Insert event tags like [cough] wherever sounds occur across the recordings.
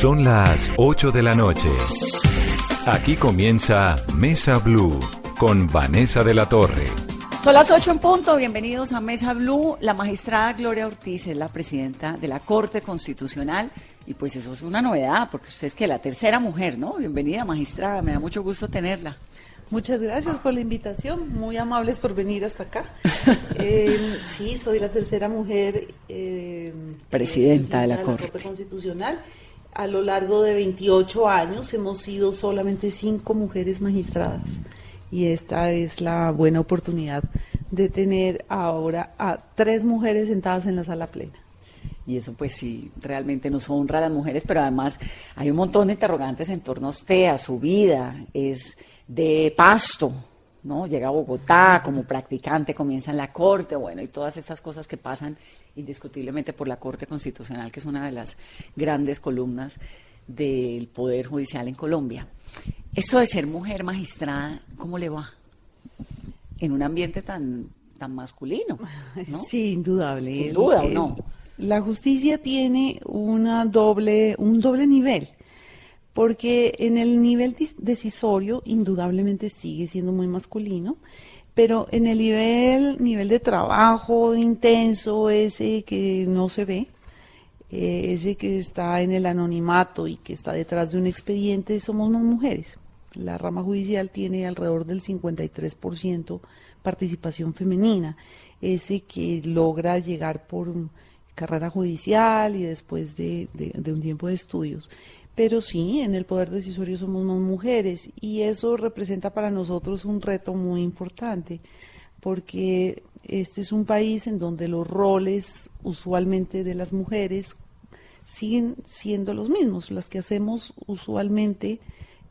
Son las 8 de la noche. Aquí comienza Mesa Blue con Vanessa de la Torre. Son las 8 en punto, bienvenidos a Mesa Blue. La magistrada Gloria Ortiz es la presidenta de la Corte Constitucional y pues eso es una novedad, porque usted es que la tercera mujer, ¿no? Bienvenida magistrada, me da mucho gusto tenerla. Muchas gracias por la invitación, muy amables por venir hasta acá. [laughs] Eh, sí, soy la tercera mujer eh, presidenta, de la, Corte. Constitucional. A lo largo de 28 años hemos sido solamente cinco mujeres magistradas y esta es la buena oportunidad de tener ahora a tres mujeres sentadas en la sala plena. Y eso pues sí, realmente nos honra a las mujeres, pero además hay un montón de interrogantes en torno a usted, a su vida. Es de Pasto, ¿no? Llega a Bogotá como practicante, comienza en la Corte, bueno, y todas estas cosas que pasan indiscutiblemente por la Corte Constitucional, que es una de las grandes columnas del Poder Judicial en Colombia. Esto de ser mujer magistrada, ¿cómo le va? En un ambiente tan, tan masculino, ¿no? [laughs] Sí, indudable. Sin duda, ¿o no? La justicia tiene una doble, un doble nivel porque en el nivel decisorio indudablemente sigue siendo muy masculino, pero en el nivel, nivel de trabajo intenso, ese que no se ve, eh, ese que está en el anonimato y que está detrás de un expediente, somos más mujeres. La rama judicial tiene alrededor del 53% participación femenina, ese que logra llegar por carrera judicial y después de un tiempo de estudios pero sí, en el poder decisorio somos más mujeres y eso representa para nosotros un reto muy importante, porque este es un país en donde los roles usualmente de las mujeres siguen siendo los mismos, las que hacemos usualmente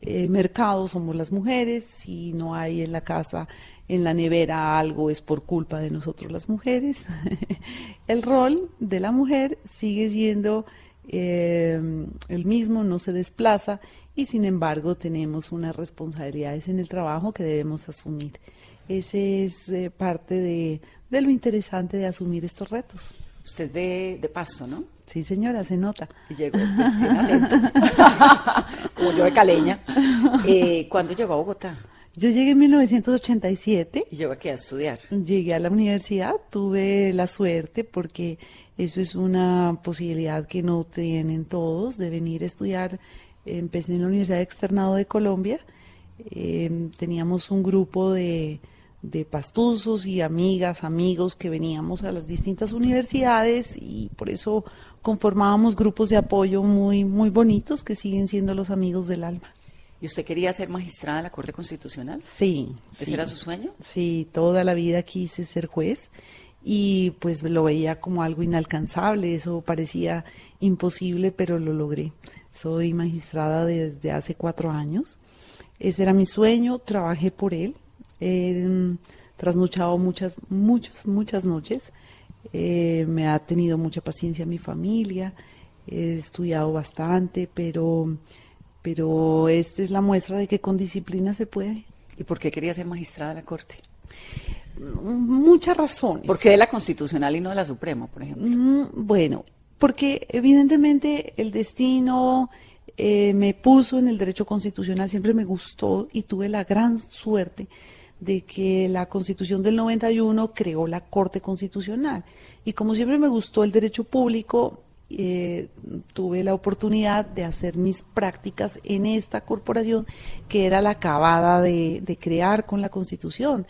eh, mercado somos las mujeres, si no hay en la casa, en la nevera algo es por culpa de nosotros las mujeres. [laughs] el rol de la mujer sigue siendo eh, el mismo no se desplaza y sin embargo tenemos unas responsabilidades en el trabajo que debemos asumir. Ese es eh, parte de, lo interesante de asumir estos retos. Usted es de, de Pasto, ¿no? Sí, señora, se nota. Y llegó [laughs] como yo de Caleña. Eh, ¿Cuándo llegó a Bogotá? Yo llegué en 1987. ¿Y llegó aquí a estudiar? Llegué a la universidad, tuve la suerte porque eso es una posibilidad que no tienen todos de venir a estudiar. Empecé en la Universidad Externado de Colombia. Em, teníamos un grupo de, de pastuzos y amigas, amigos que veníamos a las distintas universidades y por eso conformábamos grupos de apoyo muy, muy bonitos que siguen siendo los amigos del alma. ¿Y usted quería ser magistrada de la Corte Constitucional? Sí. ¿Ese era su sueño? Sí, toda la vida quise ser juez y pues lo veía como algo inalcanzable, eso parecía imposible, pero lo logré. Soy magistrada desde hace cuatro años. Ese era mi sueño, trabajé por él. He mm, trasnochado muchas, muchas, muchas noches. Eh, me ha tenido mucha paciencia mi familia. He estudiado bastante, pero, pero esta es la muestra de que con disciplina se puede. ¿Y por qué quería ser magistrada de la Corte? Muchas razones. ¿Por qué de la constitucional y no de la suprema, por ejemplo? Mm, bueno, porque evidentemente el destino eh, me puso en el derecho constitucional, siempre me gustó y tuve la gran suerte de que la constitución del 91 creó la Corte Constitucional. Y como siempre me gustó el derecho público, eh, tuve la oportunidad de hacer mis prácticas en esta corporación que era la acabada de, de crear con la constitución.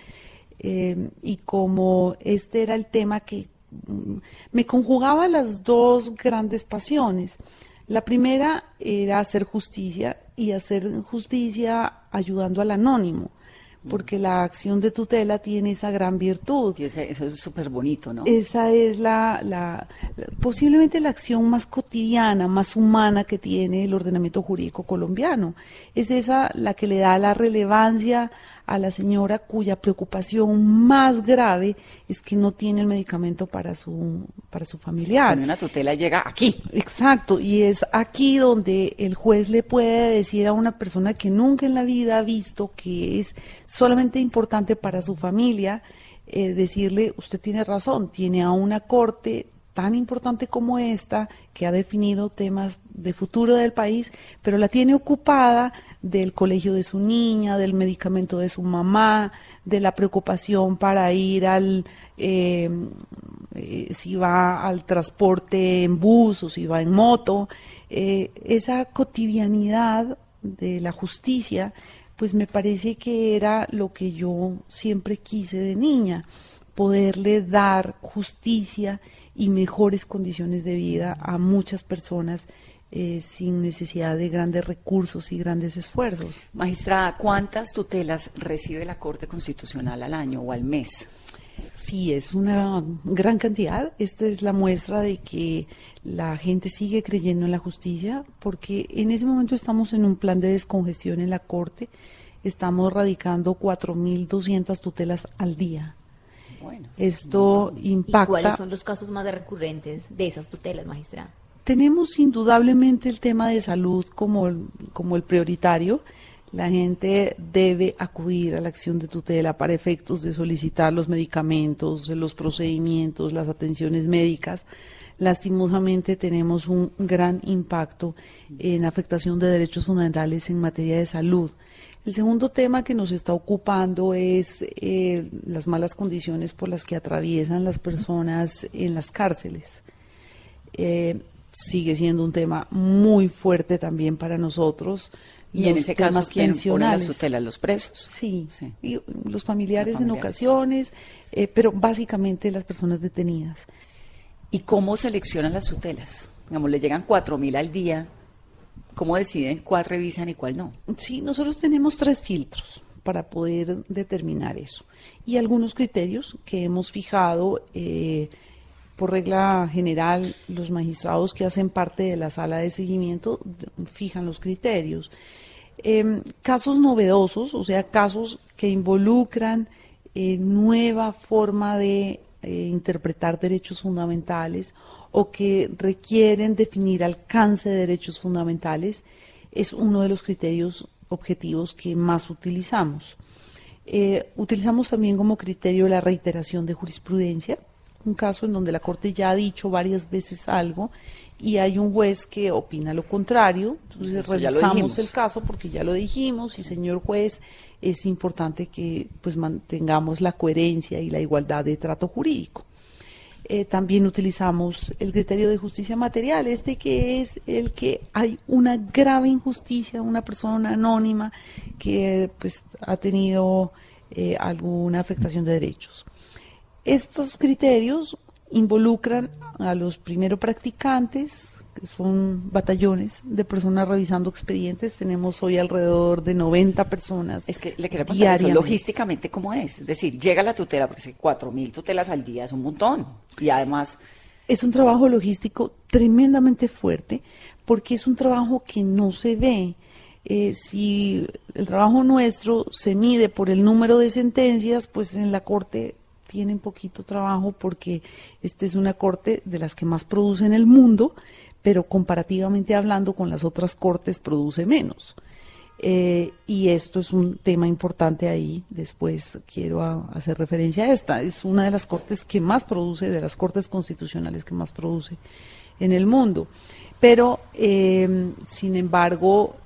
Eh, y como este era el tema que mm, me conjugaba las dos grandes pasiones. La primera era hacer justicia y hacer justicia ayudando al anónimo porque la acción de tutela tiene esa gran virtud. Y eso es súper bonito, ¿no? Esa es la, la, posiblemente la acción más cotidiana, más humana que tiene el ordenamiento jurídico colombiano. Es esa la que le da la relevancia a la señora cuya preocupación más grave es que no tiene el medicamento para su, para su familiar. una tutela llega aquí. Exacto, y es aquí donde el juez le puede decir a una persona que nunca en la vida ha visto que es solamente importante para su familia, eh, decirle, usted tiene razón, tiene a una corte tan importante como esta, que ha definido temas de futuro del país, pero la tiene ocupada del colegio de su niña, del medicamento de su mamá, de la preocupación para ir al, eh, eh, si va al transporte en bus o si va en moto. Eh, esa cotidianidad de la justicia, pues me parece que era lo que yo siempre quise de niña, poderle dar justicia y mejores condiciones de vida a muchas personas eh, sin necesidad de grandes recursos y grandes esfuerzos. Magistrada, ¿cuántas tutelas recibe la Corte Constitucional al año o al mes? Sí, es una gran cantidad. Esta es la muestra de que la gente sigue creyendo en la justicia, porque en ese momento estamos en un plan de descongestión en la Corte. Estamos radicando 4.200 tutelas al día. Bueno, Esto impacta. ¿Y cuáles son los casos más recurrentes de esas tutelas, magistrada? Tenemos indudablemente el tema de salud como, como el prioritario. La gente debe acudir a la acción de tutela para efectos de solicitar los medicamentos, los procedimientos, las atenciones médicas. Lastimosamente tenemos un gran impacto en afectación de derechos fundamentales en materia de salud. El segundo tema que nos está ocupando es eh, las malas condiciones por las que atraviesan las personas en las cárceles. Eh, sigue siendo un tema muy fuerte también para nosotros. Y en ese caso, ¿quién pone las tutelas? ¿Los presos? Sí, sí. Y los familiares, en ocasiones, eh, pero básicamente las personas detenidas. ¿Y cómo seleccionan las tutelas? Digamos, le llegan cuatro mil al día. ¿Cómo deciden cuál revisan y cuál no? Sí, nosotros tenemos tres filtros para poder determinar eso. Y algunos criterios que hemos fijado. Eh, por regla general, los magistrados que hacen parte de la sala de seguimiento fijan los criterios. Em, casos novedosos, o sea, casos que involucran eh, nueva forma de eh, interpretar derechos fundamentales o que requieren definir alcance de derechos fundamentales, es uno de los criterios objetivos que más utilizamos. Eh, utilizamos también como criterio la reiteración de jurisprudencia, un caso en donde la Corte ya ha dicho varias veces algo y hay un juez que opina lo contrario. Entonces revisamos el caso porque ya lo dijimos y señor juez, es importante que pues mantengamos la coherencia y la igualdad de trato jurídico. Eh, también utilizamos el criterio de justicia material, este que es el que hay una grave injusticia, una persona anónima que pues ha tenido eh, alguna afectación de derechos. Estos criterios involucran a los primero practicantes, que son batallones de personas revisando expedientes. Tenemos hoy alrededor de 90 personas. Es que le quería preguntar eso, logísticamente, ¿cómo es? Es decir, llega la tutela, porque cuatro mil tutelas al día es un montón. Y además... Es un trabajo logístico tremendamente fuerte, porque es un trabajo que no se ve. Eh, si el trabajo nuestro se mide por el número de sentencias, pues en la Corte tienen poquito trabajo porque esta es una corte de las que más produce en el mundo, pero comparativamente hablando con las otras cortes produce menos. Eh, y esto es un tema importante ahí. Después quiero hacer referencia a esta. Es una de las cortes que más produce, de las cortes constitucionales que más produce en el mundo. Pero, eh, sin embargo,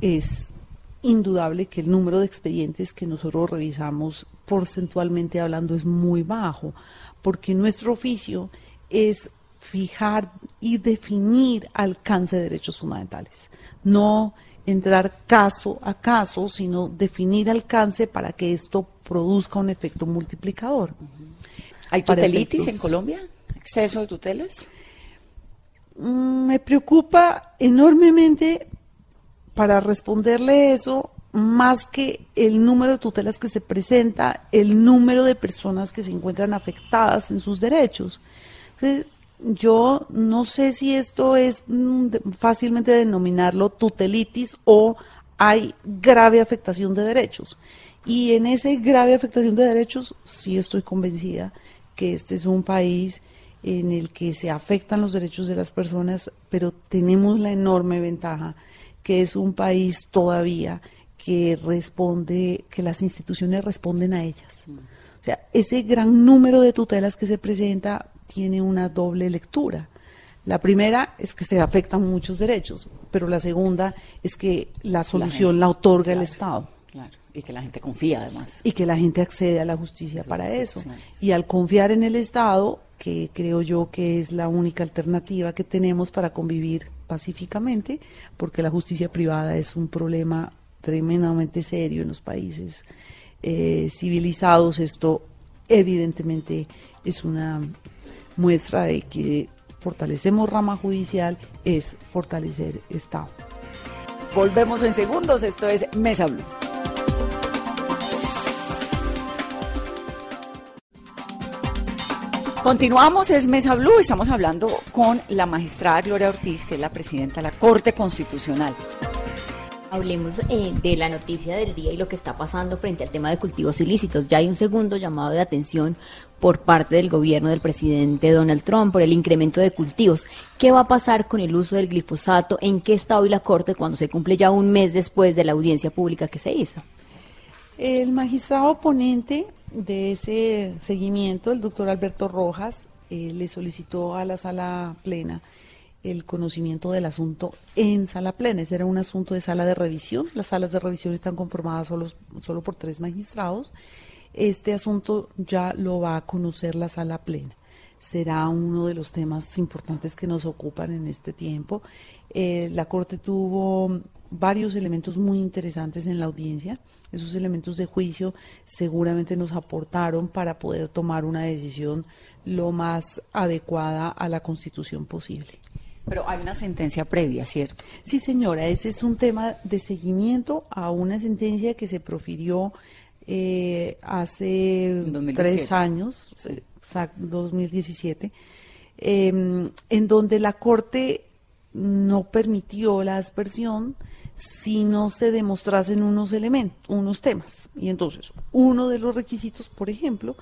es indudable que el número de expedientes que nosotros revisamos porcentualmente hablando es muy bajo, porque nuestro oficio es fijar y definir alcance de derechos fundamentales, no entrar caso a caso, sino definir alcance para que esto produzca un efecto multiplicador. ¿Hay tutelitis en Colombia? ¿Exceso de tutelas? Mm, me preocupa enormemente para responderle eso, más que el número de tutelas que se presenta, el número de personas que se encuentran afectadas en sus derechos. Entonces, yo no sé si esto es mm, fácilmente denominarlo tutelitis o hay grave afectación de derechos. Y en esa grave afectación de derechos sí estoy convencida que este es un país en el que se afectan los derechos de las personas, pero tenemos la enorme ventaja que es un país todavía que responde, que las instituciones responden a ellas. O sea, ese gran número de tutelas que se presenta tiene una doble lectura. La primera es que se afectan muchos derechos, pero la segunda es que la solución la, otorga el Estado. Claro, y que la gente confía además. Y que la gente accede a la justicia para eso. Y al confiar en el Estado, que creo yo que es la única alternativa que tenemos para convivir pacíficamente, porque la justicia privada es un problema tremendamente serio en los países eh, civilizados. Esto evidentemente es una muestra de que fortalecemos rama judicial es fortalecer Estado. Volvemos en segundos, esto es Mesa Blue. Continuamos, es Mesa Blue, estamos hablando con la magistrada Gloria Ortiz, que es la presidenta de la Corte Constitucional. Hablemos eh, de la noticia del día y lo que está pasando frente al tema de cultivos ilícitos. Ya hay un segundo llamado de atención por parte del gobierno del presidente Donald Trump por el incremento de cultivos. ¿Qué va a pasar con el uso del glifosato? ¿En qué está hoy la Corte cuando se cumple ya un mes después de la audiencia pública que se hizo? El magistrado oponente de ese seguimiento, el doctor Alberto Rojas, eh, le solicitó a la sala plena el conocimiento del asunto en sala plena. Ese era un asunto de sala de revisión. Las salas de revisión están conformadas solo, solo por tres magistrados. Este asunto ya lo va a conocer la sala plena. Será uno de los temas importantes que nos ocupan en este tiempo. Eh, la Corte tuvo varios elementos muy interesantes en la audiencia. Esos elementos de juicio seguramente nos aportaron para poder tomar una decisión lo más adecuada a la Constitución posible. Pero hay una sentencia previa, ¿cierto? Sí, señora, ese es un tema de seguimiento a una sentencia que se profirió eh, hace tres años, 2017, em, en donde la Corte no permitió la aspersión si no se demostrasen unos elementos, unos temas. Y entonces, uno de los requisitos, por ejemplo,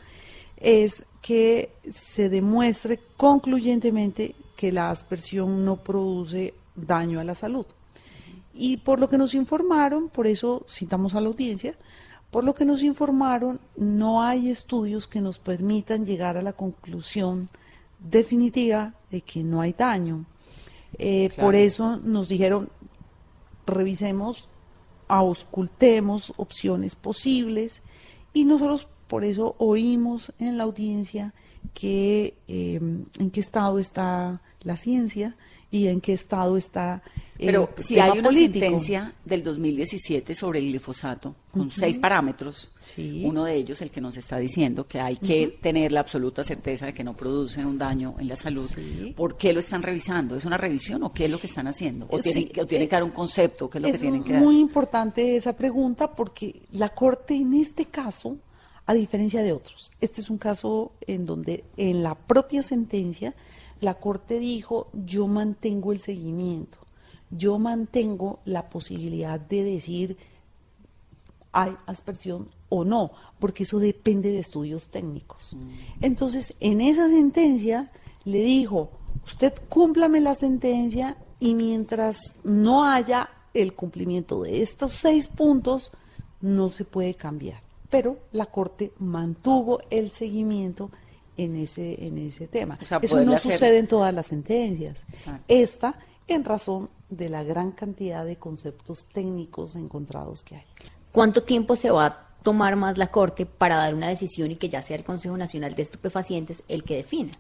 es que se demuestre concluyentemente que la aspersión no produce daño a la salud. Y por lo que nos informaron, por eso citamos a la audiencia, por lo que nos informaron, no hay estudios que nos permitan llegar a la conclusión definitiva de que no hay daño. Eh, por eso nos dijeron, revisemos, auscultemos opciones posibles y nosotros por eso oímos en la audiencia que eh, en qué estado está la ciencia y en qué estado está el Pero si hay una sentencia del 2017 sobre el glifosato con seis parámetros, uno de ellos el que nos está diciendo que hay que tener la absoluta certeza de que no produce un daño en la salud. ¿Por qué lo están revisando? ¿Es una revisión o qué es lo que están haciendo? ¿O, tienen, que dar un concepto? ¿Qué es lo que tienen que dar? Es muy importante esa pregunta porque la Corte en este caso a diferencia de otros. Este es un caso en donde en la propia sentencia la Corte dijo, yo mantengo el seguimiento, yo mantengo la posibilidad de decir hay aspersión o no, porque eso depende de estudios técnicos. Mm. Entonces, en esa sentencia le dijo, usted cúmplame la sentencia y mientras no haya el cumplimiento de estos seis puntos, no se puede cambiar pero la Corte mantuvo el seguimiento en ese, en ese tema. Eso no sucede en todas las sentencias. Esta, en razón de la gran cantidad de conceptos técnicos encontrados que hay. ¿Cuánto tiempo se va a tomar más la Corte para dar una decisión y que ya sea el Consejo Nacional de Estupefacientes el que defina?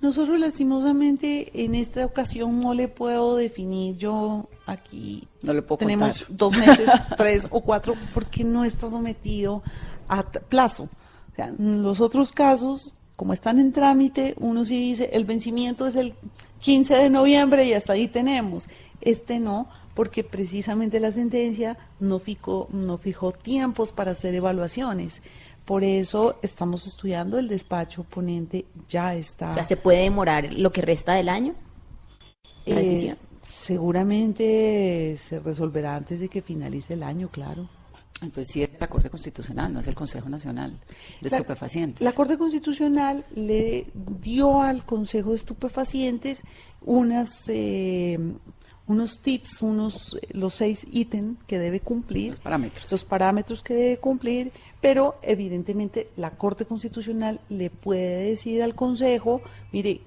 Nosotros lastimosamente en esta ocasión no le puedo definir yo aquí. No le puedo Tenemos dos meses, [laughs] tres o cuatro, porque no está sometido a plazo. O sea, los otros casos, como están en trámite, uno sí dice el vencimiento es el 15 de noviembre y hasta ahí tenemos. Este no, porque precisamente la sentencia no fijó, no fijó tiempos para hacer evaluaciones. Por eso estamos estudiando, el despacho ponente ya está. O sea, ¿se puede demorar lo que resta del año? La eh, decisión. Seguramente se resolverá antes de que finalice el año, claro. Entonces sí es la Corte Constitucional, no es el Consejo Nacional de Estupefacientes. La Corte Constitucional le dio al Consejo de Estupefacientes unas eh, unos tips, unos los seis ítems que debe cumplir, los parámetros, los parámetros que debe cumplir pero evidentemente la Corte Constitucional le puede decir al Consejo, mire,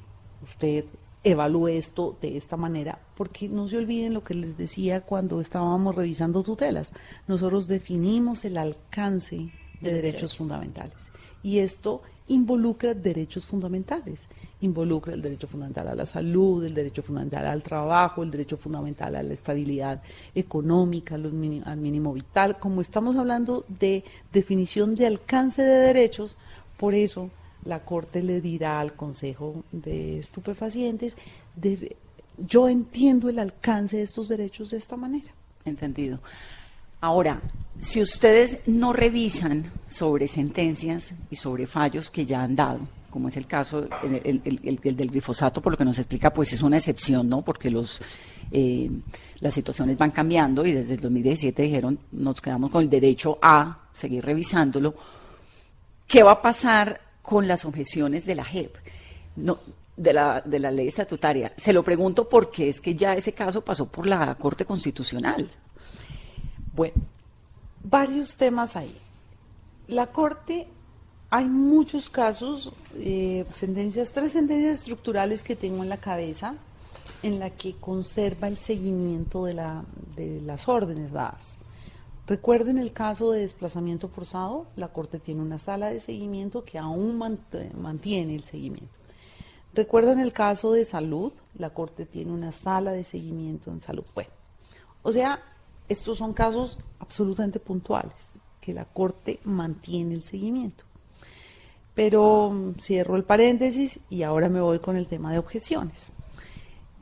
usted evalúe esto de esta manera, porque no se olviden lo que les decía cuando estábamos revisando tutelas. Nosotros definimos el alcance de, derechos, derechos fundamentales y esto involucra derechos fundamentales. Involucra el derecho fundamental a la salud, el derecho fundamental al trabajo, el derecho fundamental a la estabilidad económica, al mínimo vital. Como estamos hablando de definición de alcance de derechos, por eso la Corte le dirá al Consejo de Estupefacientes, yo entiendo el alcance de estos derechos de esta manera. Entendido. Ahora, si ustedes no revisan sobre sentencias y sobre fallos que ya han dado, como es el caso el, del glifosato, por lo que nos explica, pues es una excepción, ¿no? Porque los eh, las situaciones van cambiando y desde el 2017 dijeron nos quedamos con el derecho a seguir revisándolo. ¿Qué va a pasar con las objeciones de la JEP? No, de la, de la ley estatutaria. Se lo pregunto porque es que ya ese caso pasó por la Corte Constitucional. Bueno, varios temas ahí. La Corte, hay muchos casos, eh, sentencias, tres sentencias estructurales que tengo en la cabeza, en la que conserva el seguimiento de, la, de las órdenes dadas. Recuerden el caso de desplazamiento forzado, la Corte tiene una sala de seguimiento que aún mantiene el seguimiento. Recuerden el caso de salud, la Corte tiene una sala de seguimiento en salud. Bueno, o sea, estos son casos absolutamente puntuales, que la Corte mantiene el seguimiento. Pero mm, cierro el paréntesis y ahora me voy con el tema de objeciones.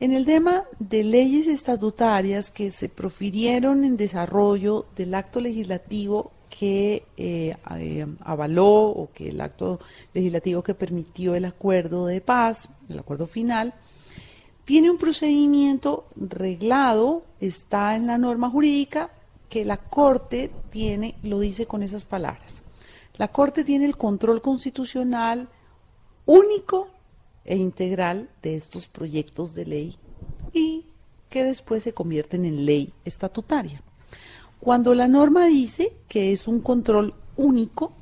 En el tema de leyes estatutarias que se profirieron en desarrollo del acto legislativo que eh, eh, avaló o que el acto legislativo que permitió el acuerdo de paz, el acuerdo final, tiene un procedimiento reglado, está en la norma jurídica que la Corte tiene, lo dice con esas palabras. La Corte tiene el control constitucional único e integral de estos proyectos de ley y que después se convierten en ley estatutaria. Cuando la norma dice que es un control único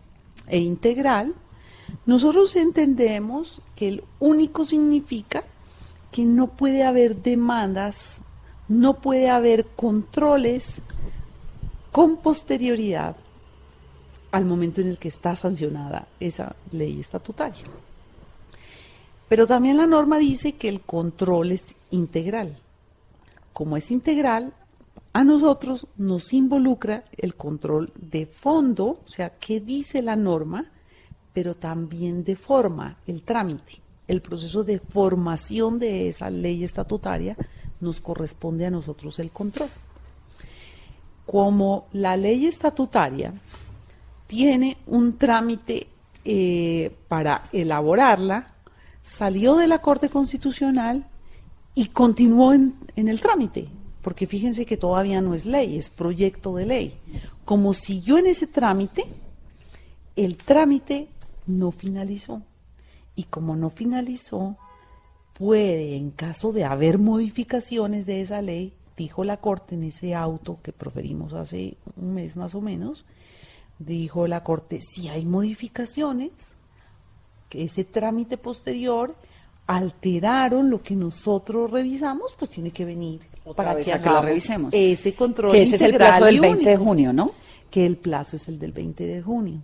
e integral, nosotros entendemos que el único significa que no puede haber demandas, no puede haber controles con posterioridad al momento en el que está sancionada esa ley estatutaria. Pero también la norma dice que el control es integral. Como es integral, a nosotros nos involucra el control de fondo, o sea, qué dice la norma, pero también de forma, el trámite el proceso de formación de esa ley estatutaria, nos corresponde a nosotros el control. Como la ley estatutaria tiene un trámite eh, para elaborarla, salió de la Corte Constitucional y continuó en, en el trámite, porque fíjense que todavía no es ley, es proyecto de ley. Como siguió en ese trámite, el trámite no finalizó y como no finalizó, puede, en caso de haber modificaciones de esa ley, dijo la Corte en ese auto que proferimos hace un mes más o menos, dijo la Corte, si hay modificaciones, que ese trámite posterior alteraron lo que nosotros revisamos, pues tiene que venir para que, lo revisemos. Ese control. Que ese es el plazo del 20 de junio, ¿no? Que el plazo es el del 20 de junio.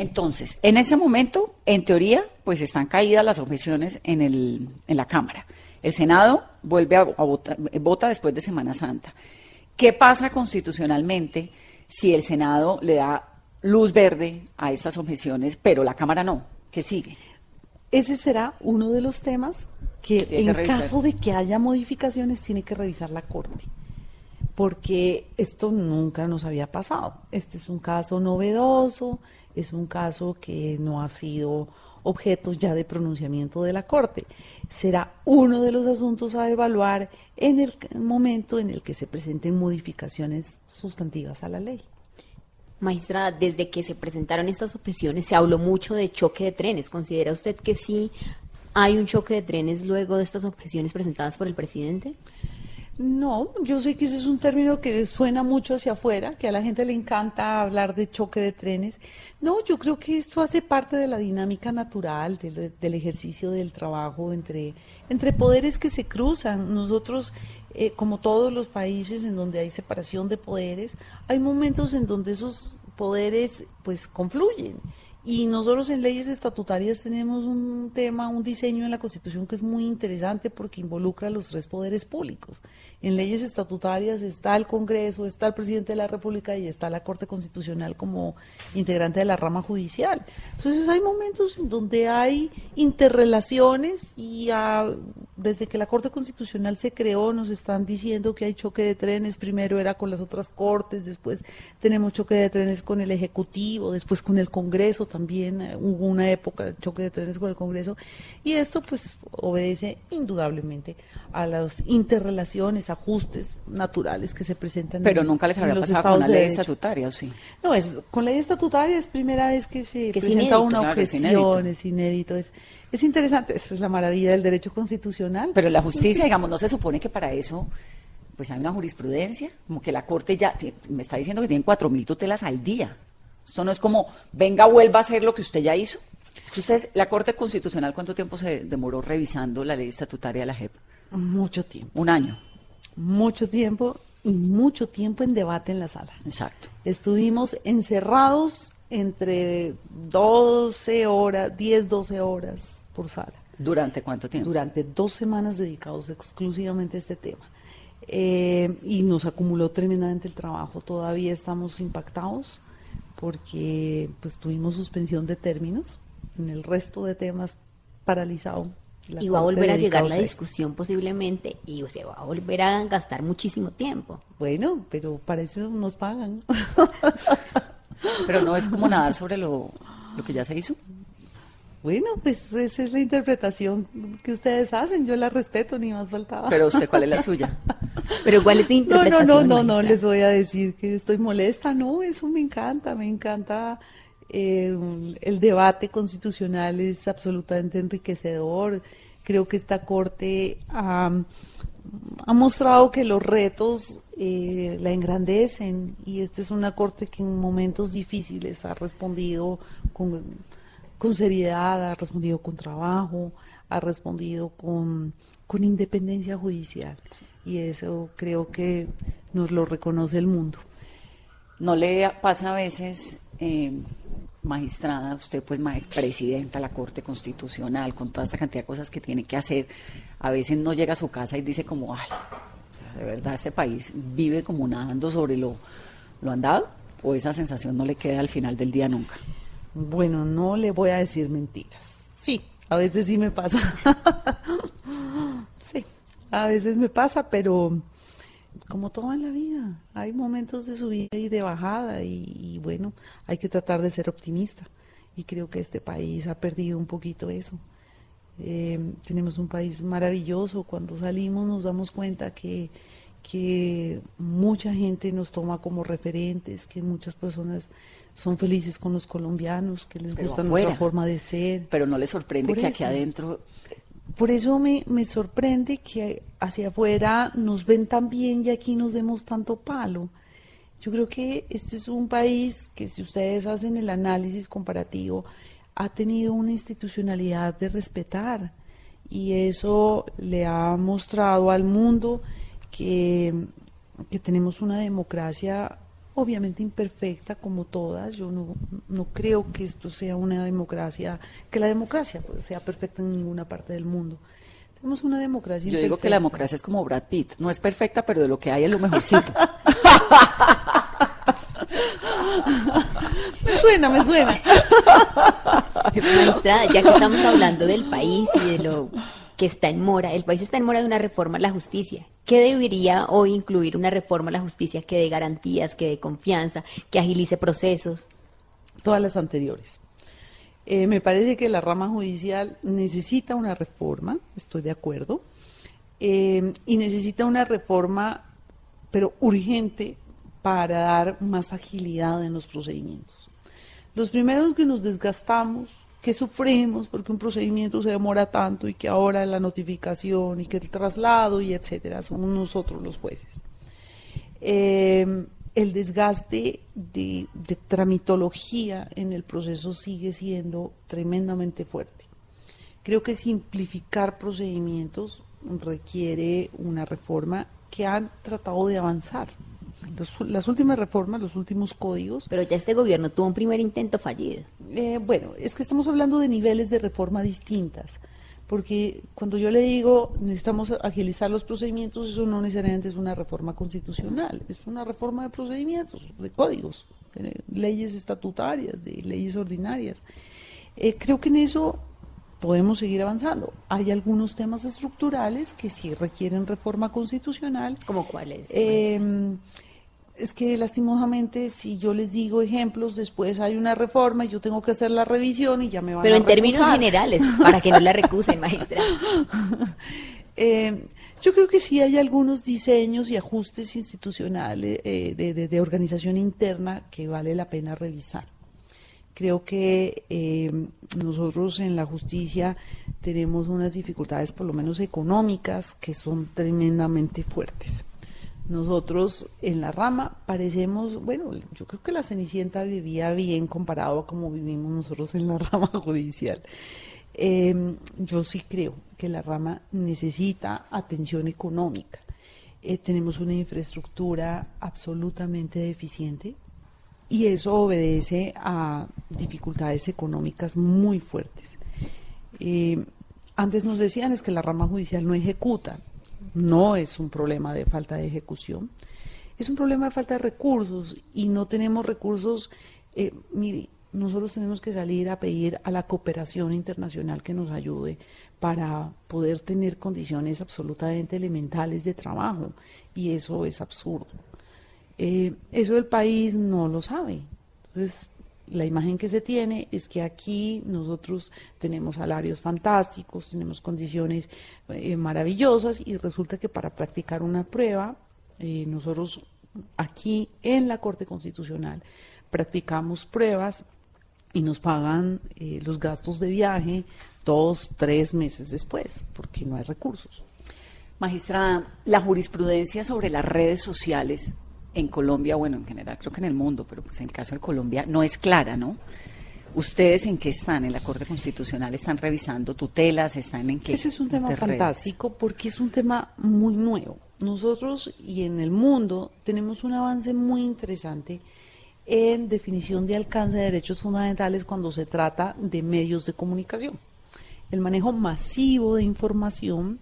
Entonces, en ese momento, en teoría, pues están caídas las objeciones en, el, en la Cámara. El Senado vuelve a, votar, vota después de Semana Santa. ¿Qué pasa constitucionalmente si el Senado le da luz verde a estas objeciones, pero la Cámara no? ¿Qué sigue? Ese será uno de los temas que, en caso de que haya modificaciones, tiene que revisar la Corte porque esto nunca nos había pasado. Este es un caso novedoso, es un caso que no ha sido objeto ya de pronunciamiento de la Corte. Será uno de los asuntos a evaluar en el momento en el que se presenten modificaciones sustantivas a la ley. Magistrada, desde que se presentaron estas objeciones se habló mucho de choque de trenes. ¿Considera usted que sí hay un choque de trenes luego de estas objeciones presentadas por el presidente? No, yo sé que ese es un término que suena mucho hacia afuera, que a la gente le encanta hablar de choque de trenes. No, yo creo que esto hace parte de la dinámica natural del, del ejercicio del trabajo entre, entre poderes que se cruzan. Nosotros, eh, como todos los países en donde hay separación de poderes, hay momentos en donde esos poderes pues confluyen y nosotros en leyes estatutarias tenemos un tema, un diseño en la Constitución que es muy interesante porque involucra a los tres poderes públicos. En leyes estatutarias está el Congreso, está el presidente de la República y está la Corte Constitucional como integrante de la rama judicial. Entonces hay momentos en donde hay interrelaciones y desde que la Corte Constitucional se creó nos están diciendo que hay choque de trenes. Primero era con las otras cortes, después tenemos choque de trenes con el Ejecutivo, después con el Congreso también eh, hubo una época de choque de trenes con el Congreso y esto pues obedece indudablemente a las interrelaciones, ajustes naturales que se presentan. Pero nunca les había pasado con la ley estatutaria, ¿o sí? No, es, con ley estatutaria es primera vez que se presenta una objeción, es inédito, es, es interesante, eso es la maravilla del derecho constitucional. Pero la justicia, [laughs] digamos, no se supone que para eso pues hay una jurisprudencia, como que la Corte ya me está diciendo que tienen cuatro mil tutelas al día. Esto no es como, venga, vuelva a hacer lo que usted ya hizo. Ustedes, la Corte Constitucional, ¿cuánto tiempo se demoró revisando la ley estatutaria de la JEP? Mucho tiempo. Un año. Mucho tiempo y mucho tiempo en debate en la sala. Exacto. Estuvimos encerrados entre 12 horas, 10, 12 horas por sala. ¿Durante cuánto tiempo? Durante dos semanas dedicados exclusivamente a este tema. Eh, y nos acumuló tremendamente el trabajo. Todavía estamos impactados porque pues tuvimos suspensión de términos, en el resto de temas paralizado. y va a volver a llegar la discusión posiblemente y se va a volver a gastar muchísimo tiempo. Bueno, pero para eso nos pagan. [laughs] pero no es como nadar sobre lo, lo que ya se hizo. Bueno, pues esa es la interpretación que ustedes hacen, yo la respeto, ni más faltaba. Pero usted, ¿cuál es la suya? [laughs] Pero ¿cuál es la interpretación? No, no, no, no, no les voy a decir que estoy molesta, no, eso me encanta, me encanta. Eh, el debate constitucional es absolutamente enriquecedor. Creo que esta Corte ha, mostrado que los retos eh, la engrandecen y esta es una Corte que en momentos difíciles ha respondido con con seriedad, ha respondido con trabajo, ha respondido con, con independencia judicial. Y eso creo que nos lo reconoce el mundo. ¿No le pasa a veces, eh, magistrada, usted pues presidenta de la Corte Constitucional, con toda esta cantidad de cosas que tiene que hacer, a veces no llega a su casa y dice como, ay, o sea, de verdad este país vive como nadando sobre lo, lo andado? ¿O esa sensación no le queda al final del día nunca? Bueno, no le voy a decir mentiras. Sí, a veces sí me pasa. [laughs] sí, a veces me pasa, pero como todo en la vida, hay momentos de subida y de bajada y, bueno, hay que tratar de ser optimista. Y creo que este país ha perdido un poquito eso. Eh, tenemos un país maravilloso. Cuando salimos nos damos cuenta que, que mucha gente nos toma como referentes, que muchas personas son felices con los colombianos, que les gusta nuestra forma de ser. Pero no les sorprende que aquí adentro... Por eso me, me sorprende que hacia afuera nos ven tan bien y aquí nos demos tanto palo. Yo creo que este es un país que si ustedes hacen el análisis comparativo, ha tenido una institucionalidad de respetar y eso le ha mostrado al mundo que, que tenemos una democracia obviamente imperfecta como todas. Yo no, no creo que esto sea una democracia, que la democracia pues, sea perfecta en ninguna parte del mundo. Tenemos una democracia Yo digo que la democracia es como Brad Pitt. No es perfecta, pero de lo que hay es lo mejorcito. [laughs] me suena, me suena. ya que estamos hablando del país y de lo que está en mora, el país está en mora de una reforma a la justicia. ¿Qué debería hoy incluir una reforma a la justicia que dé garantías, que dé confianza, que agilice procesos? Todas las anteriores. Eh, me parece que la rama judicial necesita una reforma, estoy de acuerdo, eh, y necesita una reforma, pero urgente, para dar más agilidad en los procedimientos. Los primeros que nos desgastamos que sufrimos porque un procedimiento se demora tanto y que ahora la notificación y que el traslado y etcétera, somos nosotros los jueces. Eh, el desgaste de, de, tramitología en el proceso sigue siendo tremendamente fuerte. Creo que simplificar procedimientos requiere una reforma que han tratado de avanzar. Los, las últimas reformas, los últimos códigos. Pero ya este gobierno tuvo un primer intento fallido. Eh, bueno, es que estamos hablando de niveles de reforma distintas. Porque cuando yo le digo necesitamos agilizar los procedimientos, eso no necesariamente es una reforma constitucional, es una reforma de procedimientos, de códigos, de leyes estatutarias, de leyes ordinarias. Eh, creo que en eso podemos seguir avanzando. Hay algunos temas estructurales que sí requieren reforma constitucional. ¿Cómo cuáles? Eh, es que lastimosamente si yo les digo ejemplos, después hay una reforma y yo tengo que hacer la revisión y ya me van Pero a en términos generales, para que no la recusen, maestra. [laughs] eh, yo creo que sí hay algunos diseños y ajustes institucionales eh, de, de, de, organización interna que vale la pena revisar. Creo que eh, nosotros en la justicia tenemos unas dificultades, por lo menos económicas, que son tremendamente fuertes. Nosotros en la rama parecemos, bueno, yo creo que la Cenicienta vivía bien comparado a como vivimos nosotros en la rama [laughs] judicial. Eh, yo sí creo que la rama necesita atención económica. Eh, tenemos una infraestructura absolutamente deficiente y eso obedece a dificultades económicas muy fuertes. Eh, antes nos decían es que la rama judicial no ejecuta no es un problema de falta de ejecución, es un problema de falta de recursos y no tenemos recursos. Eh, mire, nosotros tenemos que salir a pedir a la cooperación internacional que nos ayude para poder tener condiciones absolutamente elementales de trabajo y eso es absurdo. Eh, eso el país no lo sabe. Entonces, la imagen que se tiene es que aquí nosotros tenemos salarios fantásticos, tenemos condiciones eh, maravillosas y resulta que para practicar una prueba, eh, nosotros aquí en la Corte Constitucional practicamos pruebas y nos pagan eh, los gastos de viaje dos, tres meses después, porque no hay recursos. Magistrada, la jurisprudencia sobre las redes sociales en Colombia, bueno, en general creo que en el mundo, pero pues en el caso de Colombia no es clara, ¿no? ¿Ustedes en qué están en la Corte Constitucional? ¿Están revisando tutelas? ¿Están en qué? Ese es un tema fantástico porque es un tema muy nuevo. Nosotros y en el mundo tenemos un avance muy interesante en definición de alcance de derechos fundamentales cuando se trata de medios de comunicación. El manejo masivo de información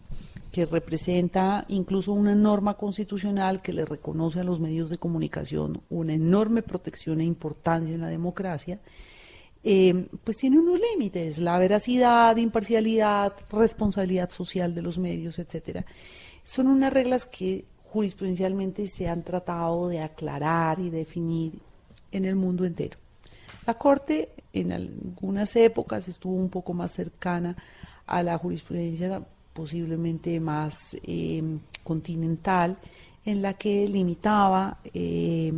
que representa incluso una norma constitucional que le reconoce a los medios de comunicación una enorme protección e importancia en la democracia, eh, pues tiene unos límites, la veracidad, imparcialidad, responsabilidad social de los medios, etcétera. Son unas reglas que jurisprudencialmente se han tratado de aclarar y definir en el mundo entero. La Corte en algunas épocas estuvo un poco más cercana a la jurisprudencia posiblemente más eh, continental, en la que limitaba eh,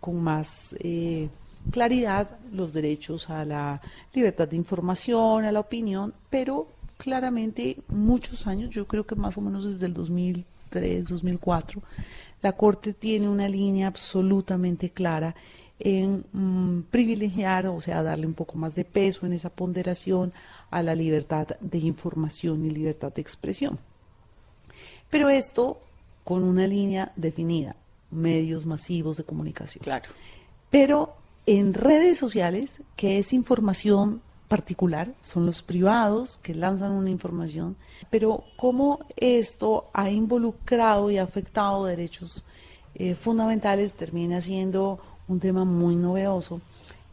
con más eh, claridad los derechos a la libertad de información, a la opinión, pero claramente muchos años, yo creo que más o menos desde el 2003, 2004, la Corte tiene una línea absolutamente clara en mm, privilegiar, o sea, darle un poco más de peso en esa ponderación a la libertad de información y libertad de expresión. Pero esto con una línea definida, medios masivos de comunicación. Claro. Pero en redes sociales, que es información particular, son los privados que lanzan una información, pero cómo esto ha involucrado y afectado derechos eh, fundamentales termina siendo un tema muy novedoso,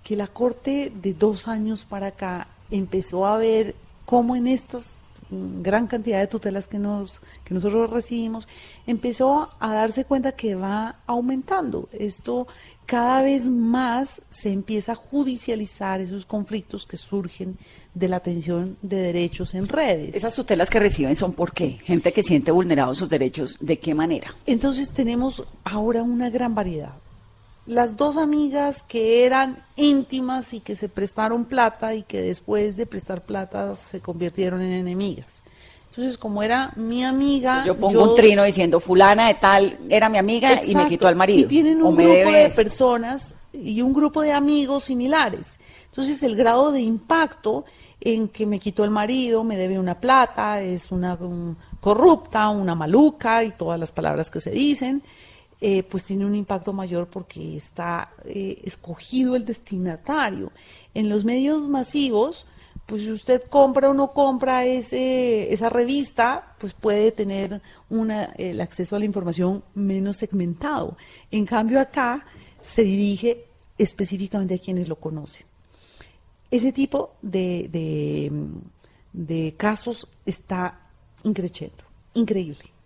que la Corte de dos años para acá empezó a ver cómo en estas gran cantidad de tutelas que nos que nosotros recibimos empezó a darse cuenta que va aumentando esto cada vez más se empieza a judicializar esos conflictos que surgen de la atención de derechos en redes. Esas tutelas que reciben son por qué? Gente que siente vulnerados sus derechos, ¿de qué manera? Entonces tenemos ahora una gran variedad las dos amigas que eran íntimas y que se prestaron plata y que después de prestar plata se convirtieron en enemigas. Entonces, como era mi amiga... Yo pongo un trino diciendo, fulana de tal era mi amiga y me quitó al marido. Y tienen un grupo de personas y un grupo de amigos similares. Entonces, el grado de impacto en que me quitó el marido, me debe una plata, es una corrupta, una maluca y todas las palabras que se dicen, eh, pues tiene un impacto mayor porque está eh, escogido el destinatario. En los medios masivos, pues si usted compra o no compra ese, esa revista, pues puede tener una, el acceso a la información menos segmentado. En cambio acá se dirige específicamente a quienes lo conocen. Ese tipo de, de, de casos está increciendo, increíble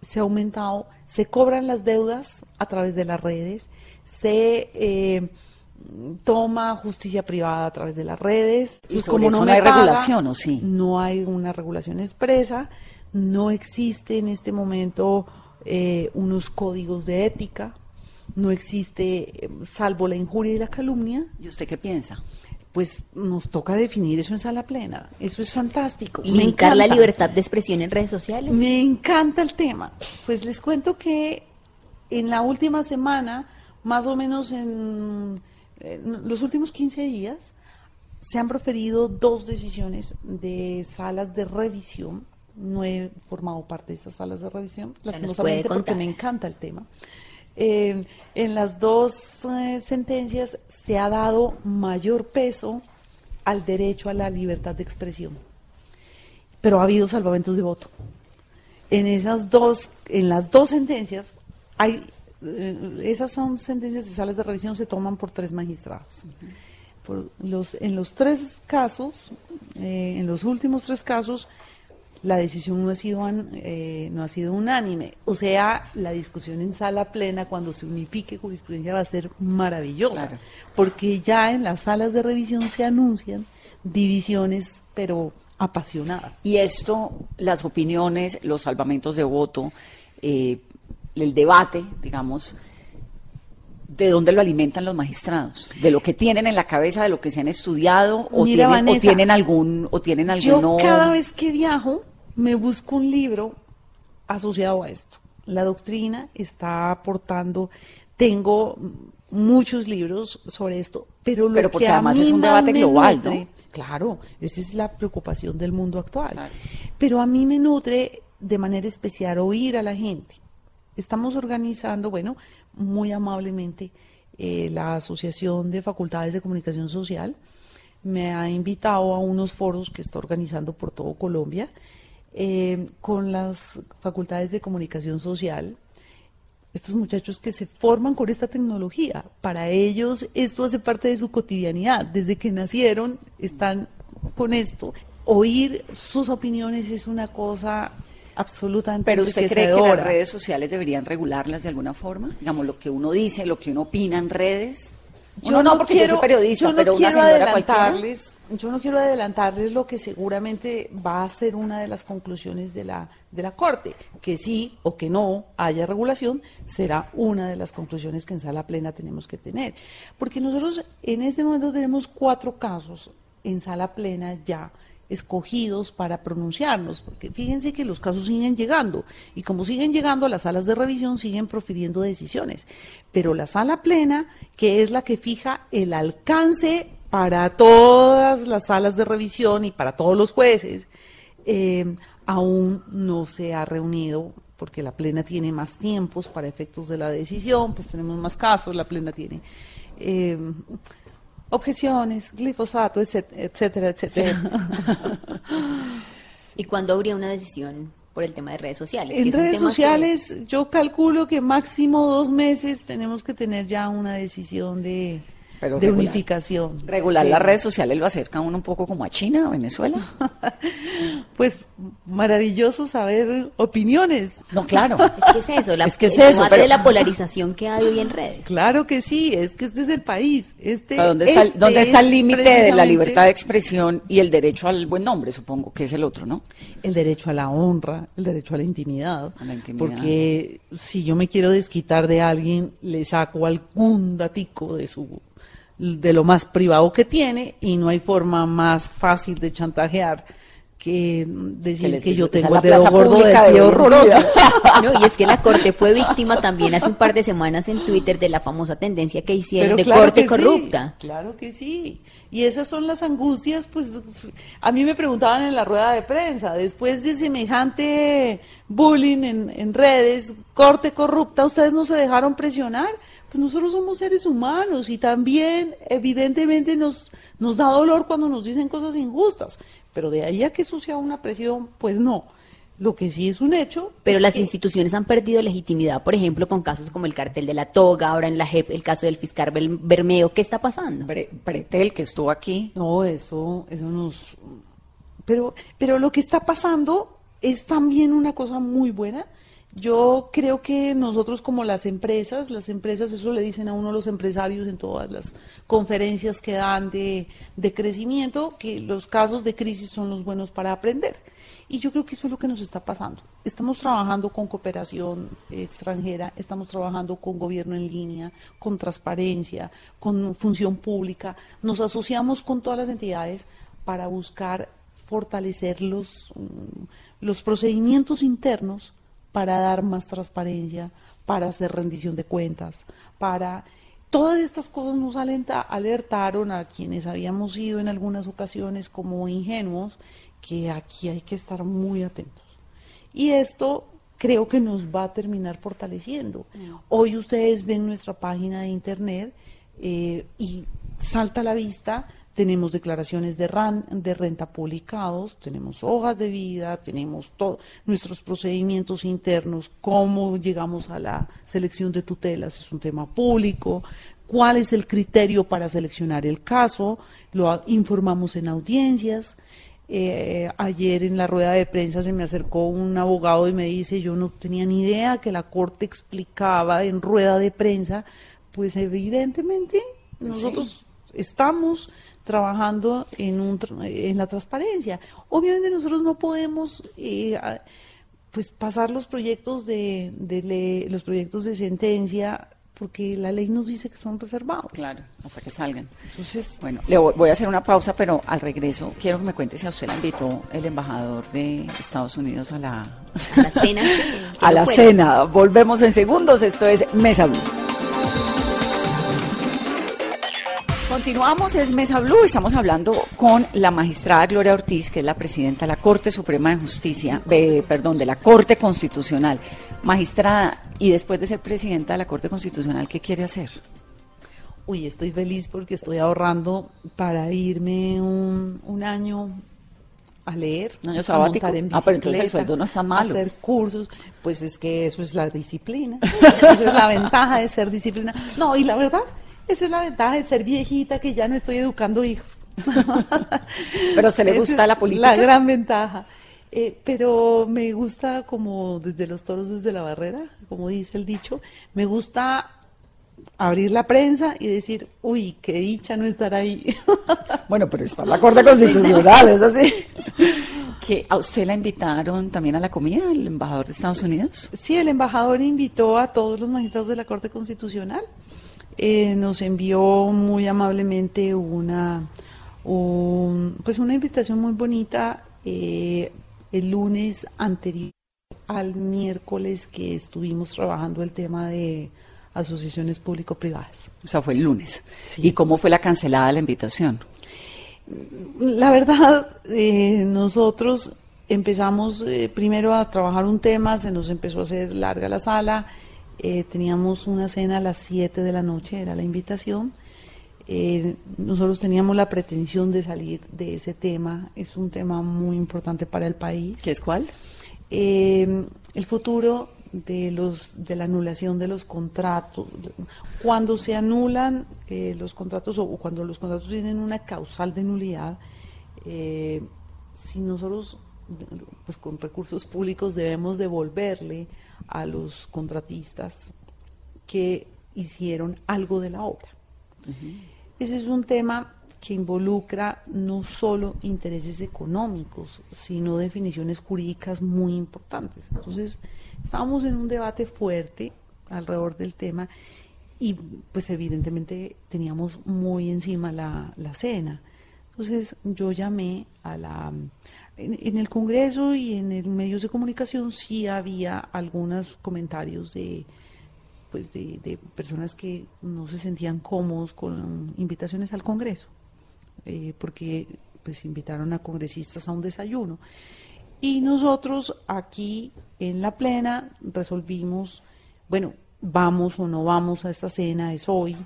se ha aumentado, se cobran las deudas a través de las redes, se eh, toma justicia privada a través de las redes. Y pues como no, hay regulación, ¿o sí? No hay una regulación expresa, no existe en este momento eh, unos códigos de ética, no existe, eh, salvo la injuria y la calumnia. ¿Y usted qué piensa? Pues nos toca definir eso en sala plena. Eso es fantástico. Limitar la libertad de expresión en redes sociales. Me encanta el tema. Pues les cuento que en la última semana, más o menos en, los últimos 15 días, se han proferido dos decisiones de salas de revisión. No he formado parte de esas salas de revisión, lastimosamente porque me encanta el tema en las dos eh, sentencias se ha dado mayor peso al derecho a la libertad de expresión, pero ha habido salvamentos de voto. En esas dos, en las dos sentencias hay eh, esas son sentencias de salas de revisión se toman por tres magistrados. Por los, en los tres casos, eh, en los últimos tres casos, la decisión no ha sido eh, no ha sido unánime. O sea, la discusión en sala plena cuando se unifique jurisprudencia va a ser maravillosa, porque ya en las salas de revisión se anuncian divisiones, pero apasionadas. Y esto, las opiniones, los salvamentos de voto, eh, el debate, digamos, ¿de dónde lo alimentan los magistrados? ¿De lo que tienen en la cabeza, de lo que se han estudiado o, tienen, algún o tienen Yo cada vez que viajo me busco un libro asociado a esto. La doctrina está aportando, tengo muchos libros sobre esto, pero lo que además a mí es un debate global, Claro, esa es la preocupación del mundo actual. Pero a mí me nutre de manera especial oír a la gente. Estamos organizando, bueno, muy amablemente eh, la Asociación de Facultades de Comunicación Social me ha invitado a unos foros que está organizando por todo Colombia eh, con las facultades de comunicación social. Estos muchachos que se forman con esta tecnología, para ellos esto hace parte de su cotidianidad. Desde que nacieron están con esto. Oír sus opiniones es una cosa absolutamente Pero usted cree que las redes sociales deberían regularlas de alguna forma, digamos lo que uno dice, lo que uno opina en redes. Yo no, porque quiero, yo soy periodista, pero quiero adelantarles, yo no quiero adelantarles lo que seguramente va a ser una de las conclusiones de la de la corte, que sí o que no haya regulación será una de las conclusiones que en sala plena tenemos que tener, porque nosotros en este momento tenemos cuatro casos en sala plena ya escogidos para pronunciarnos, porque fíjense que los casos siguen llegando y como siguen llegando, las salas de revisión siguen profiriendo decisiones, pero la sala plena, que es la que fija el alcance para todas las salas de revisión y para todos los jueces, eh, aún no se ha reunido porque la plena tiene más tiempos para efectos de la decisión, pues tenemos más casos, la plena tiene... Eh, objeciones, glifosato, etcétera, etcétera. [laughs] ¿Y cuándo habría una decisión por el tema de redes sociales? En redes sociales yo calculo que máximo dos meses tenemos que tener ya una decisión de, Pero de regular. unificación. Regular Sí. las redes sociales lo acerca a uno un poco como a China, a Venezuela. [laughs] Pues maravilloso saber opiniones. No, claro. Es que es eso, la, Es que es el eso, debate pero- de la polarización que hay hoy en redes. Claro que sí, es que este es el país. Este, O sea, ¿dónde está, el- este dónde está el es límite de la libertad de expresión y el derecho al buen nombre, supongo, que es el otro, ¿no? El derecho a la honra, el derecho a la intimidad. A la intimidad. Porque si yo me quiero desquitar de alguien, le saco algún datico de su de lo más privado que tiene y no hay forma más fácil de chantajear que decir que, yo tengo el dedo gordo de pie horroroso. [laughs] No, y es que la Corte fue víctima también hace un par de semanas en Twitter de la famosa tendencia que hicieron de claro Corte corrupta. Sí, claro que sí. Y esas son las angustias, pues a mí me preguntaban en la rueda de prensa, después de semejante bullying en, en redes, corte corrupta, ¿ustedes no se dejaron presionar? Pues nosotros somos seres humanos y también evidentemente nos, nos da dolor cuando nos dicen cosas injustas, pero de ahí a que eso sea una presión, pues no. Lo que sí es un hecho. Pero las que- instituciones han perdido legitimidad, por ejemplo, con casos como el cartel de la toga, ahora en la JEP el caso del fiscal Bermeo. ¿Qué está pasando? Bre- Pretel, que estuvo aquí, No, eso, eso nos... Pero, pero lo que está pasando es también una cosa muy buena. Yo creo que nosotros como las empresas, las empresas, eso le dicen a uno los empresarios en todas las conferencias que dan de, de crecimiento, que los casos de crisis son los buenos para aprender. Y yo creo que eso es lo que nos está pasando. Estamos trabajando con cooperación extranjera, estamos trabajando con gobierno en línea, con transparencia, con función pública. Nos asociamos con todas las entidades para buscar fortalecer los, mm, los procedimientos internos para dar más transparencia, para hacer rendición de cuentas, para... Todas estas cosas nos alenta- alertaron a quienes habíamos sido en algunas ocasiones como ingenuos que aquí hay que estar muy atentos. Y esto creo que nos va a terminar fortaleciendo. Hoy ustedes ven nuestra página de internet eh, y salta a la vista, tenemos declaraciones de, ran- de renta publicados, tenemos hojas de vida, tenemos todos nuestros procedimientos internos, cómo llegamos a la selección de tutelas, es un tema público, cuál es el criterio para seleccionar el caso, lo informamos en audiencias. Eh, ayer en la rueda de prensa se me acercó un abogado y me dice, yo no tenía ni idea que la corte explicaba en rueda de prensa, pues evidentemente nosotros estamos trabajando en, un, en la transparencia. Obviamente nosotros no podemos eh, pues pasar los proyectos de, de le- los proyectos de sentencia porque la ley nos dice que son reservados. claro, hasta que salgan. Entonces, Bueno, le voy, voy a hacer una pausa, pero al regreso quiero que me cuente si a usted la invitó el embajador de Estados Unidos a la, A la cena. [laughs] a no la fuera. cena. Volvemos en segundos. Esto es Mesa Blue. Continuamos, es Mesa Blue. Estamos hablando con la magistrada Gloria Ortiz, que es la presidenta de la Corte Suprema de Justicia, de- perdón, de la Corte Constitucional. Magistrada, y después de ser presidenta de la Corte Constitucional, ¿qué quiere hacer? Uy, estoy feliz porque estoy ahorrando para irme un, un año a leer. Un año a sabático. montar en Ah, pero entonces el sueldo no está malo. Hacer cursos. Pues es que eso es la disciplina. [laughs] Esa es la ventaja de ser disciplina. No, y la verdad, esa es la ventaja de ser viejita que ya no estoy educando hijos. [laughs] ¿Pero se le gusta es la política? La gran ventaja. Eh, pero me gusta como desde los toros desde la barrera, como dice el dicho, me gusta abrir la prensa y decir, uy, qué dicha no estar ahí. [laughs] Bueno, pero está la Corte Constitucional, es así. [laughs] Que a usted la invitaron también a la comida, el embajador de Estados Unidos. sí, el embajador invitó a todos los magistrados de la Corte Constitucional. Eh, nos envió muy amablemente una, un- pues una invitación muy bonita eh, el lunes anterior al miércoles que estuvimos trabajando el tema de asociaciones público-privadas. O sea, fue el lunes. Sí. ¿Y cómo fue la cancelada la invitación? La verdad, eh, nosotros empezamos eh, primero a trabajar un tema, se nos empezó a hacer larga la sala, eh, teníamos una cena a las 7 de la noche, era la invitación. Eh, nosotros teníamos la pretensión de salir de ese tema, es un tema muy importante para el país. ¿Qué es cuál? Eh, el futuro de los de la anulación de los contratos cuando se anulan eh, los contratos o cuando los contratos tienen una causal de nulidad, eh, si nosotros pues con recursos públicos debemos devolverle a los contratistas que hicieron algo de la obra. Ese es un tema que involucra no solo intereses económicos, sino definiciones jurídicas muy importantes. Entonces, estábamos en un debate fuerte alrededor del tema y pues evidentemente teníamos muy encima la, la cena. Entonces yo llamé a la... En, el Congreso y en el medios de comunicación sí había algunos comentarios de pues de, personas que no se sentían cómodos con invitaciones al Congreso, eh, porque pues invitaron a congresistas a un desayuno. Y nosotros aquí en la plena resolvimos, bueno, vamos o no vamos a esta cena, es hoy,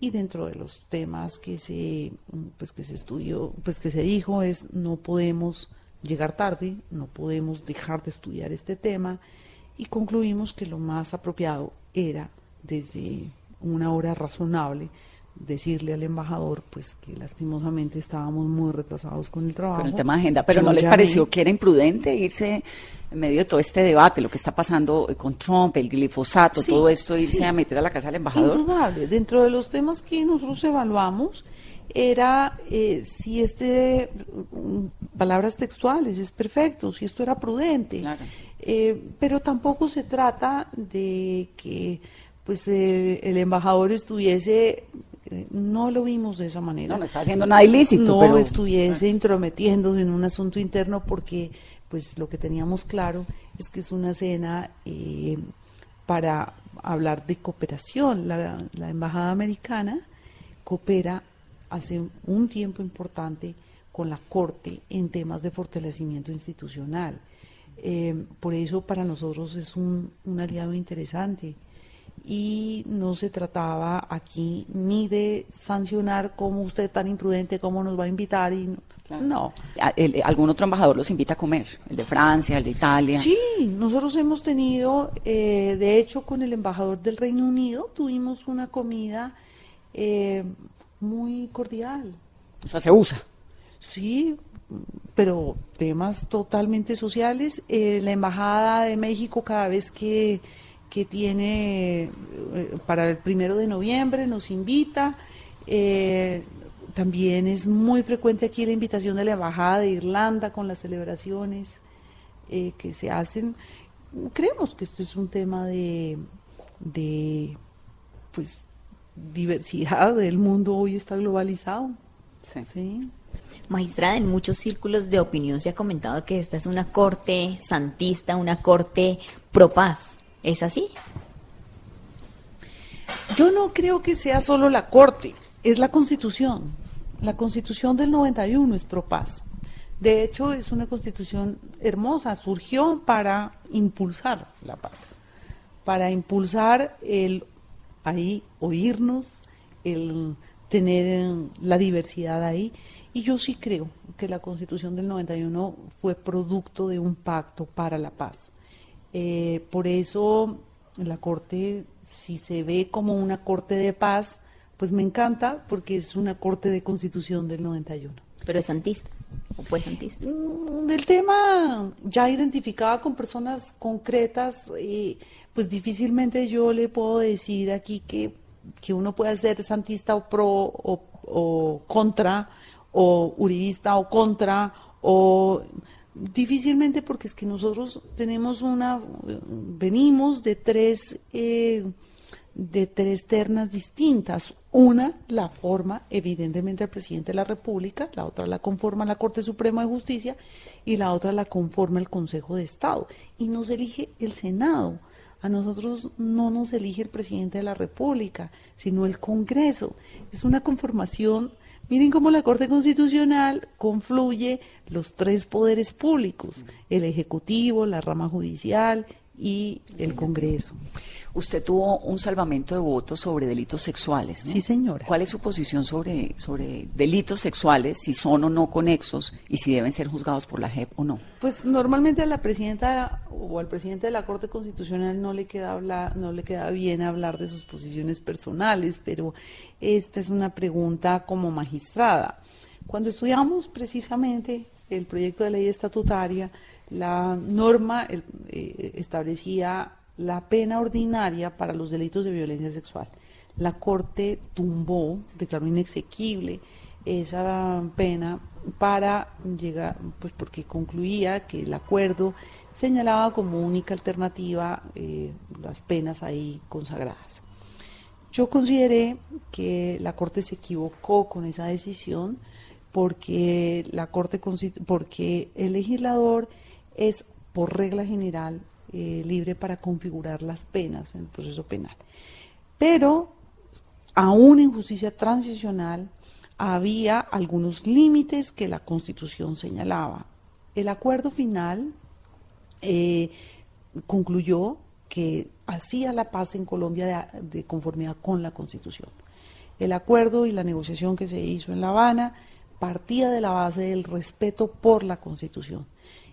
y dentro de los temas que se, pues que se estudió, pues que se dijo es no podemos llegar tarde, no podemos dejar de estudiar este tema, y concluimos que lo más apropiado era desde una hora razonable decirle al embajador pues que lastimosamente estábamos muy retrasados con el trabajo. Con el tema de agenda, pero ¿no les pareció que era imprudente irse en medio de todo este debate, lo que está pasando con Trump, el glifosato, todo esto, irse a meter a la casa del embajador? Indudable, dentro de los temas que nosotros evaluamos era eh, si este, palabras textuales, es perfecto, si esto era prudente, eh, pero tampoco se trata de que pues eh, el embajador estuviese no lo vimos de esa manera. No, no está haciendo nada ilícito. No estuviese intrometiéndose en un asunto interno porque pues lo que teníamos claro es que es una cena eh, para hablar de cooperación. La, Embajada Americana coopera hace un tiempo importante con la Corte en temas de fortalecimiento institucional. Eh, por eso para nosotros es un, un aliado interesante y no se trataba aquí ni de sancionar como usted tan imprudente, cómo nos va a invitar y no. ¿Algún otro embajador los invita a comer? ¿El de Francia, el de Italia? Sí, nosotros hemos tenido, eh, de hecho con el embajador del Reino Unido tuvimos una comida eh, muy cordial. O sea, se usa. Sí, pero temas totalmente sociales. Eh, la Embajada de México cada vez que que tiene eh, para el primero de noviembre, nos invita. Eh, también es muy frecuente aquí la invitación de la Embajada de Irlanda con las celebraciones eh, que se hacen. Creemos que este es un tema de, de pues, diversidad. El mundo hoy está globalizado. Sí. ¿Sí? Magistrada, en muchos círculos de opinión se ha comentado que esta es una corte santista, una corte pro paz. ¿Es así? Yo no creo que sea solo la Corte, es la Constitución. La Constitución del 91 es pro paz. De hecho, es una constitución hermosa, surgió para impulsar la paz, para impulsar el ahí oírnos, el tener la diversidad ahí. Y yo sí creo que la constitución del 91 fue producto de un pacto para la paz. Eh, por eso la Corte, si se ve como una Corte de paz, pues me encanta porque es una Corte de Constitución del 91. ¿Pero es santista o fue santista? Mm, el tema ya identificaba con personas concretas, eh, pues difícilmente yo le puedo decir aquí que, que uno puede ser santista o pro o, o contra, o uribista o contra, o Difícilmente porque es que nosotros tenemos una, venimos de tres, eh, de tres ternas distintas. Una la forma evidentemente el presidente de la República, la otra la conforma la Corte Suprema de Justicia y la otra la conforma el Consejo de Estado. Y nos elige el Senado. A nosotros no nos elige el presidente de la República, sino el Congreso. Es una conformación Miren cómo la Corte Constitucional confluye los tres poderes públicos, el Ejecutivo, la rama judicial y el Congreso. Usted tuvo un salvamento de votos sobre delitos sexuales. ¿no? Sí, señora. ¿Cuál es su posición sobre, sobre delitos sexuales, si son o no conexos y si deben ser juzgados por la JEP o no? Pues normalmente a la presidenta o al presidente de la Corte Constitucional no le queda hablar, no le queda bien hablar de sus posiciones personales, pero esta es una pregunta como magistrada. Cuando estudiamos precisamente el proyecto de ley estatutaria, la norma eh, establecía la pena ordinaria para los delitos de violencia sexual. La Corte tumbó, declaró inexequible esa pena para llegar, pues porque concluía que el acuerdo señalaba como única alternativa eh, las penas ahí consagradas. Yo consideré que la Corte se equivocó con esa decisión porque la Corte porque el legislador es por regla general eh, libre para configurar las penas en el proceso penal. Pero, aún en justicia transicional, había algunos límites que la Constitución señalaba. El acuerdo final eh, concluyó que hacía la paz en Colombia de, conformidad con la Constitución. El acuerdo y la negociación que se hizo en La Habana partía de la base del respeto por la Constitución.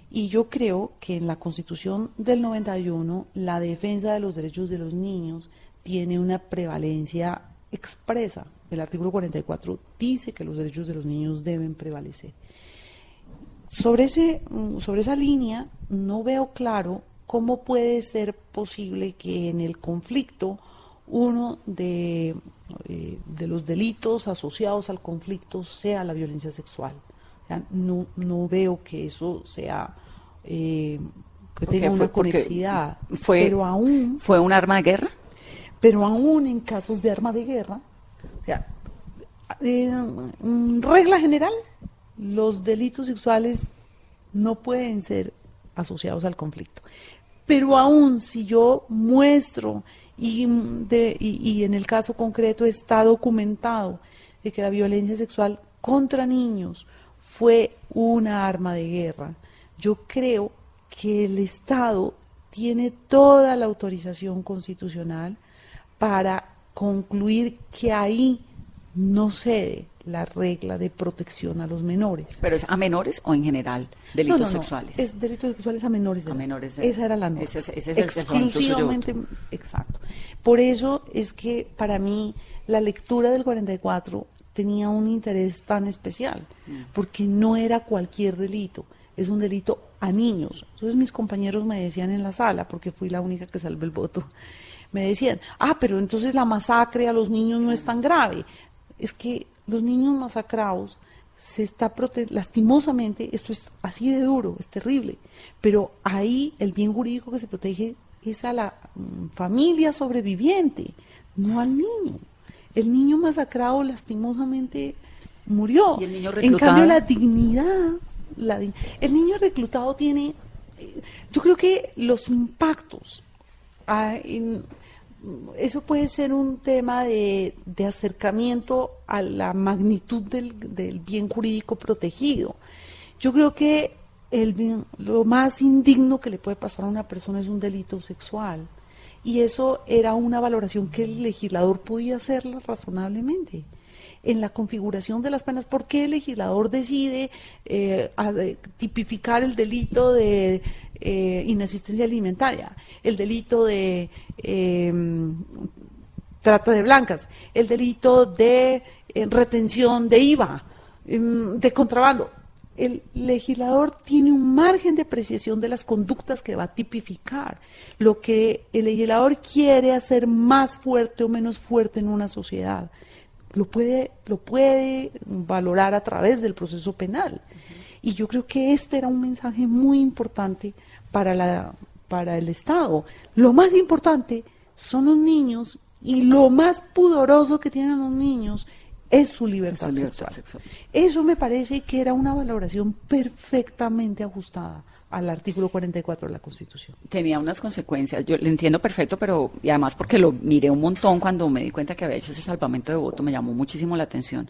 Y yo creo que en la Constitución del 91 la defensa de los derechos de los niños tiene una prevalencia expresa. El artículo 44 dice que los derechos de los niños deben prevalecer. Sobre, ese, mm, sobre esa línea no veo claro cómo puede ser posible que en el conflicto uno de, eh, de los delitos asociados al conflicto sea la violencia sexual no, no veo que eso sea eh, que tenga una conexidad. Fue, pero aún fue un arma de guerra. Pero aún en casos de arma de guerra, o sea, en regla general, los delitos sexuales no pueden ser asociados al conflicto. Pero aún si yo muestro y, de, y en el caso concreto está documentado de que la violencia sexual contra niños fue una arma de guerra. Yo creo que el Estado tiene toda la autorización constitucional para concluir que ahí no cede la regla de protección a los menores. ¿Pero es a menores o en general delitos no, no, sexuales? Es delitos sexuales a menores. a menores. Esa era la norma. Ese, ese es Exclusivamente, exacto. Por eso es que para mí la lectura del 44 tenía un interés tan especial, mm. porque no era cualquier delito, es un delito a niños. Entonces mis compañeros me decían en la sala, porque fui la única que salvé el voto, [laughs] me decían, ah, pero entonces la masacre a los niños no es tan grave. Es que los niños masacrados se está lastimosamente, esto es así de duro, es terrible, pero ahí el bien jurídico que se protege es a la mm, familia sobreviviente, no al niño el niño masacrado lastimosamente murió. En cambio, la dignidad, el niño reclutado tiene, yo creo que los impactos, ah, eso puede ser un tema de, acercamiento a la magnitud del, del, bien jurídico protegido. Yo creo que el, lo más indigno que le puede pasar a una persona es un delito sexual y eso era una valoración que el legislador podía hacerla razonablemente. En la configuración de las penas, ¿por qué el legislador decide eh, tipificar el delito de eh, inasistencia alimentaria, el delito de em, trata de blancas, el delito de eh, retención de IVA, em, de contrabando? El legislador tiene un margen de apreciación de las conductas que va a tipificar. Lo que el legislador quiere hacer más fuerte o menos fuerte en una sociedad, lo puede, lo puede valorar a través del proceso penal. Y yo creo que este era un mensaje muy importante para, la, para el Estado. Lo más importante son los niños y lo más pudoroso que tienen los niños es su libertad, sexual. Eso me parece que era una valoración perfectamente ajustada al artículo 44 de la Constitución. Tenía unas consecuencias, yo le entiendo perfecto, pero y además porque lo miré un montón cuando me di cuenta que había hecho ese salvamento de voto, me llamó muchísimo la atención.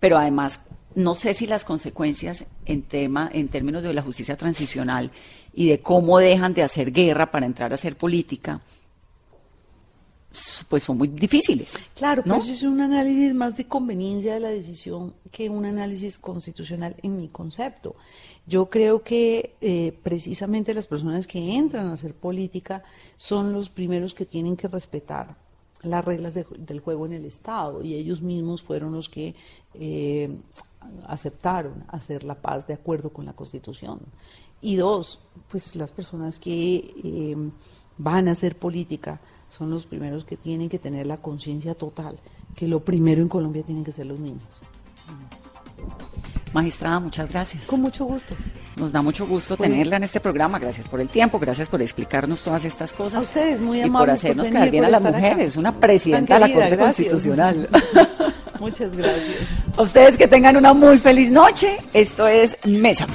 Pero además no sé si las consecuencias en tema, en términos de la justicia transicional y de cómo dejan de hacer guerra para entrar a hacer política, pues son muy difíciles. Claro, ¿no? pero eso es un análisis más de conveniencia de la decisión que un análisis constitucional en mi concepto. Yo creo que eh, precisamente las personas que entran a hacer política son los primeros que tienen que respetar las reglas de- del juego en el Estado y ellos mismos fueron los que eh, aceptaron hacer la paz de acuerdo con la Constitución. Y dos, pues las personas que eh, van a hacer política son los primeros que tienen que tener la conciencia total que lo primero en Colombia tienen que ser los niños. Magistrada, muchas gracias. Con mucho gusto. Nos da mucho gusto Bueno. tenerla en este programa. Gracias por el tiempo, gracias por explicarnos todas estas cosas. A ustedes, muy Y por amables por hacernos venir, quedar bien por a las estar acá. mujeres. Una presidenta de la Corte gracias. Constitucional. Muchas gracias. [laughs] A ustedes que tengan una muy feliz noche. Esto es Mesa.